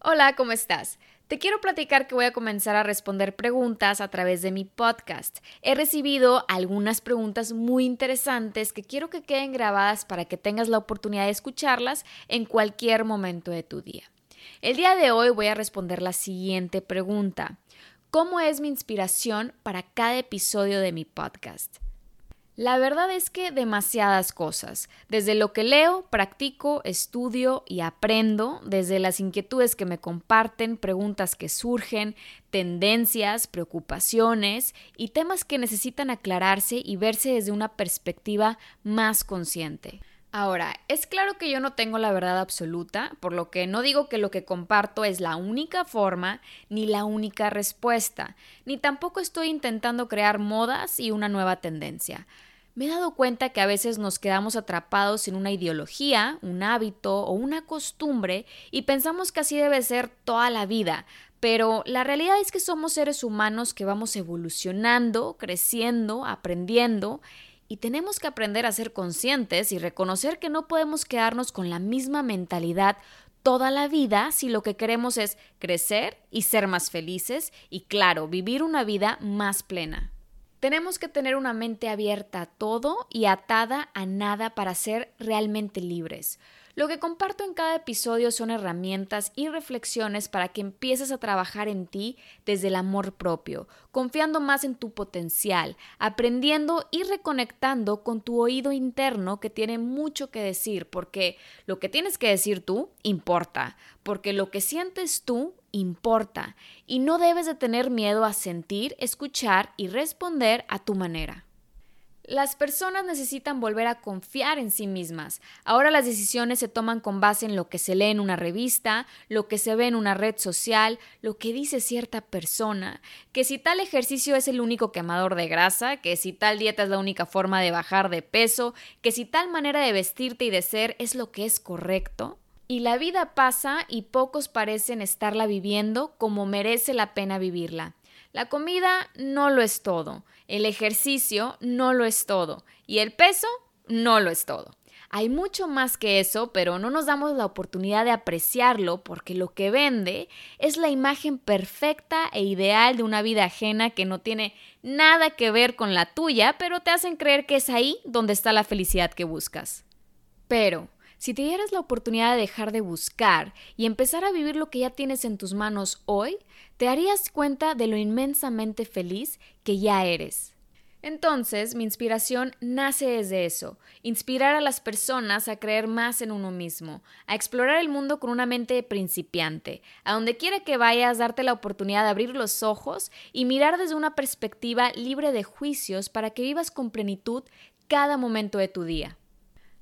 Hola, ¿cómo estás? Te quiero platicar que voy a comenzar a responder preguntas a través de mi podcast. He recibido algunas preguntas muy interesantes que quiero que queden grabadas para que tengas la oportunidad de escucharlas en cualquier momento de tu día. El día de hoy voy a responder la siguiente pregunta. ¿Cómo es mi inspiración para cada episodio de mi podcast? La verdad es que demasiadas cosas, desde lo que leo, practico, estudio y aprendo, desde las inquietudes que me comparten, preguntas que surgen, tendencias, preocupaciones y temas que necesitan aclararse y verse desde una perspectiva más consciente. Ahora, es claro que yo no tengo la verdad absoluta, por lo que no digo que lo que comparto es la única forma ni la única respuesta, ni tampoco estoy intentando crear modas y una nueva tendencia me he dado cuenta que a veces nos quedamos atrapados en una ideología, un hábito o una costumbre y pensamos que así debe ser toda la vida, pero la realidad es que somos seres humanos que vamos evolucionando, creciendo, aprendiendo y tenemos que aprender a ser conscientes y reconocer que no podemos quedarnos con la misma mentalidad toda la vida si lo que queremos es crecer y ser más felices y claro, vivir una vida más plena. Tenemos que tener una mente abierta a todo y atada a nada para ser realmente libres. Lo que comparto en cada episodio son herramientas y reflexiones para que empieces a trabajar en ti desde el amor propio, confiando más en tu potencial, aprendiendo y reconectando con tu oído interno que tiene mucho que decir, porque lo que tienes que decir tú importa, porque lo que sientes tú importa y no debes de tener miedo a sentir, escuchar y responder a tu manera. Las personas necesitan volver a confiar en sí mismas. Ahora las decisiones se toman con base en lo que se lee en una revista, lo que se ve en una red social, lo que dice cierta persona, que si tal ejercicio es el único quemador de grasa, que si tal dieta es la única forma de bajar de peso, que si tal manera de vestirte y de ser es lo que es correcto. Y la vida pasa y pocos parecen estarla viviendo como merece la pena vivirla. La comida no lo es todo, el ejercicio no lo es todo y el peso no lo es todo. Hay mucho más que eso, pero no nos damos la oportunidad de apreciarlo porque lo que vende es la imagen perfecta e ideal de una vida ajena que no tiene nada que ver con la tuya, pero te hacen creer que es ahí donde está la felicidad que buscas. Pero, si te dieras la oportunidad de dejar de buscar y empezar a vivir lo que ya tienes en tus manos hoy, te darías cuenta de lo inmensamente feliz que ya eres. Entonces, mi inspiración nace desde eso, inspirar a las personas a creer más en uno mismo, a explorar el mundo con una mente principiante, a donde quiera que vayas, darte la oportunidad de abrir los ojos y mirar desde una perspectiva libre de juicios para que vivas con plenitud cada momento de tu día.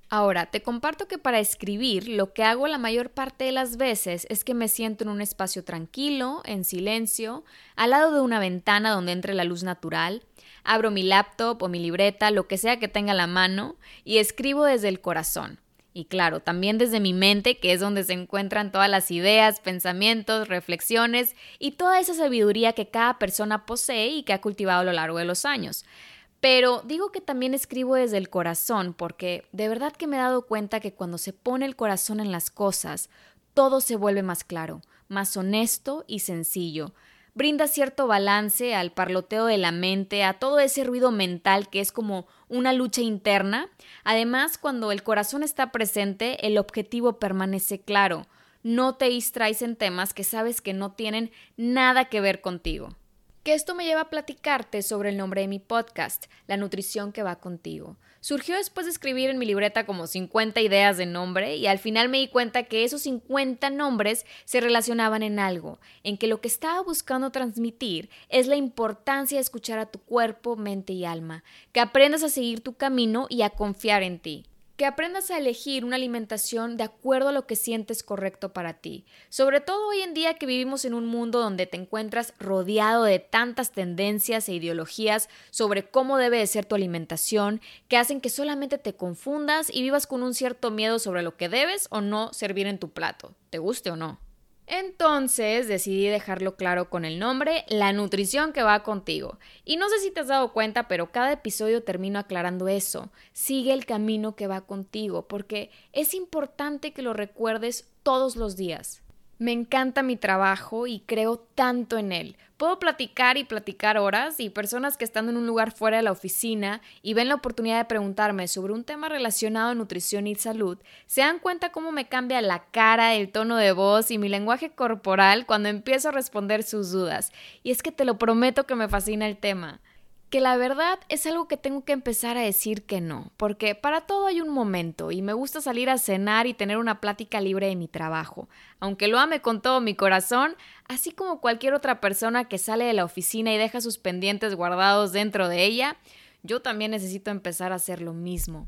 Ahora, te comparto que para escribir lo que hago la mayor parte de las veces es que me siento en un espacio tranquilo, en silencio, al lado de una ventana donde entre la luz natural, abro mi laptop o mi libreta, lo que sea que tenga a la mano, y escribo desde el corazón. Y claro, también desde mi mente, que es donde se encuentran todas las ideas, pensamientos, reflexiones y toda esa sabiduría que cada persona posee y que ha cultivado a lo largo de los años. Pero digo que también escribo desde el corazón porque de verdad que me he dado cuenta que cuando se pone el corazón en las cosas, todo se vuelve más claro, más honesto y sencillo. Brinda cierto balance al parloteo de la mente, a todo ese ruido mental que es como una lucha interna. Además, cuando el corazón está presente, el objetivo permanece claro. No te distraes en temas que sabes que no tienen nada que ver contigo que esto me lleva a platicarte sobre el nombre de mi podcast, La nutrición que va contigo. Surgió después de escribir en mi libreta como 50 ideas de nombre y al final me di cuenta que esos 50 nombres se relacionaban en algo, en que lo que estaba buscando transmitir es la importancia de escuchar a tu cuerpo, mente y alma, que aprendas a seguir tu camino y a confiar en ti. Que aprendas a elegir una alimentación de acuerdo a lo que sientes correcto para ti. Sobre todo hoy en día que vivimos en un mundo donde te encuentras rodeado de tantas tendencias e ideologías sobre cómo debe de ser tu alimentación, que hacen que solamente te confundas y vivas con un cierto miedo sobre lo que debes o no servir en tu plato, te guste o no. Entonces decidí dejarlo claro con el nombre, la nutrición que va contigo. Y no sé si te has dado cuenta, pero cada episodio termino aclarando eso. Sigue el camino que va contigo, porque es importante que lo recuerdes todos los días. Me encanta mi trabajo y creo tanto en él. Puedo platicar y platicar horas y personas que están en un lugar fuera de la oficina y ven la oportunidad de preguntarme sobre un tema relacionado a nutrición y salud, se dan cuenta cómo me cambia la cara, el tono de voz y mi lenguaje corporal cuando empiezo a responder sus dudas. Y es que te lo prometo que me fascina el tema que la verdad es algo que tengo que empezar a decir que no, porque para todo hay un momento y me gusta salir a cenar y tener una plática libre de mi trabajo. Aunque lo ame con todo mi corazón, así como cualquier otra persona que sale de la oficina y deja sus pendientes guardados dentro de ella, yo también necesito empezar a hacer lo mismo.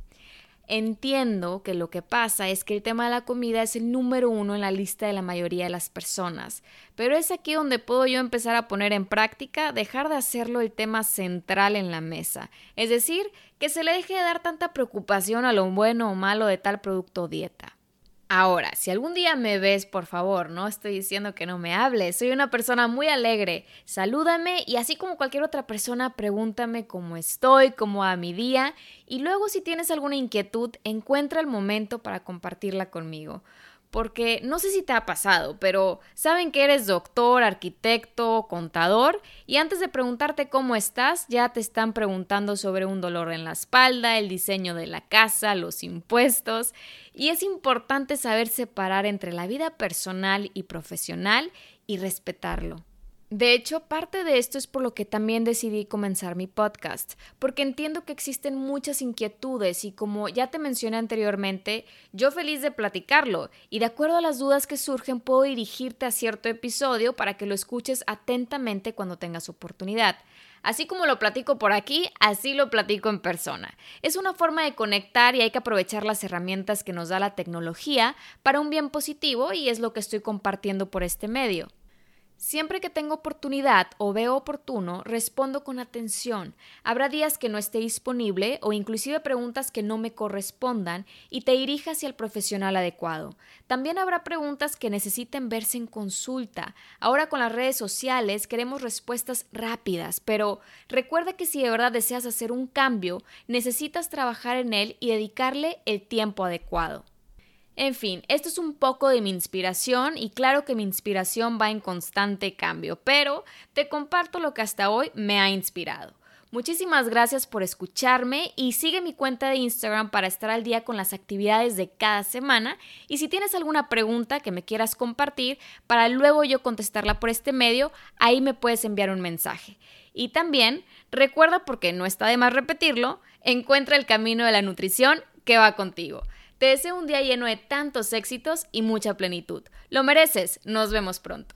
Entiendo que lo que pasa es que el tema de la comida es el número uno en la lista de la mayoría de las personas, pero es aquí donde puedo yo empezar a poner en práctica dejar de hacerlo el tema central en la mesa, es decir, que se le deje de dar tanta preocupación a lo bueno o malo de tal producto o dieta. Ahora, si algún día me ves, por favor, no estoy diciendo que no me hables, soy una persona muy alegre, salúdame y así como cualquier otra persona, pregúntame cómo estoy, cómo va mi día. Y luego si tienes alguna inquietud, encuentra el momento para compartirla conmigo porque no sé si te ha pasado, pero saben que eres doctor, arquitecto, contador, y antes de preguntarte cómo estás, ya te están preguntando sobre un dolor en la espalda, el diseño de la casa, los impuestos, y es importante saber separar entre la vida personal y profesional y respetarlo. De hecho, parte de esto es por lo que también decidí comenzar mi podcast, porque entiendo que existen muchas inquietudes y como ya te mencioné anteriormente, yo feliz de platicarlo y de acuerdo a las dudas que surgen puedo dirigirte a cierto episodio para que lo escuches atentamente cuando tengas oportunidad. Así como lo platico por aquí, así lo platico en persona. Es una forma de conectar y hay que aprovechar las herramientas que nos da la tecnología para un bien positivo y es lo que estoy compartiendo por este medio. Siempre que tengo oportunidad o veo oportuno, respondo con atención. Habrá días que no esté disponible o inclusive preguntas que no me correspondan y te dirija hacia el profesional adecuado. También habrá preguntas que necesiten verse en consulta. Ahora con las redes sociales queremos respuestas rápidas, pero recuerda que si de verdad deseas hacer un cambio, necesitas trabajar en él y dedicarle el tiempo adecuado. En fin, esto es un poco de mi inspiración y claro que mi inspiración va en constante cambio, pero te comparto lo que hasta hoy me ha inspirado. Muchísimas gracias por escucharme y sigue mi cuenta de Instagram para estar al día con las actividades de cada semana y si tienes alguna pregunta que me quieras compartir para luego yo contestarla por este medio, ahí me puedes enviar un mensaje. Y también recuerda, porque no está de más repetirlo, encuentra el camino de la nutrición que va contigo. Te deseo un día lleno de tantos éxitos y mucha plenitud. Lo mereces. Nos vemos pronto.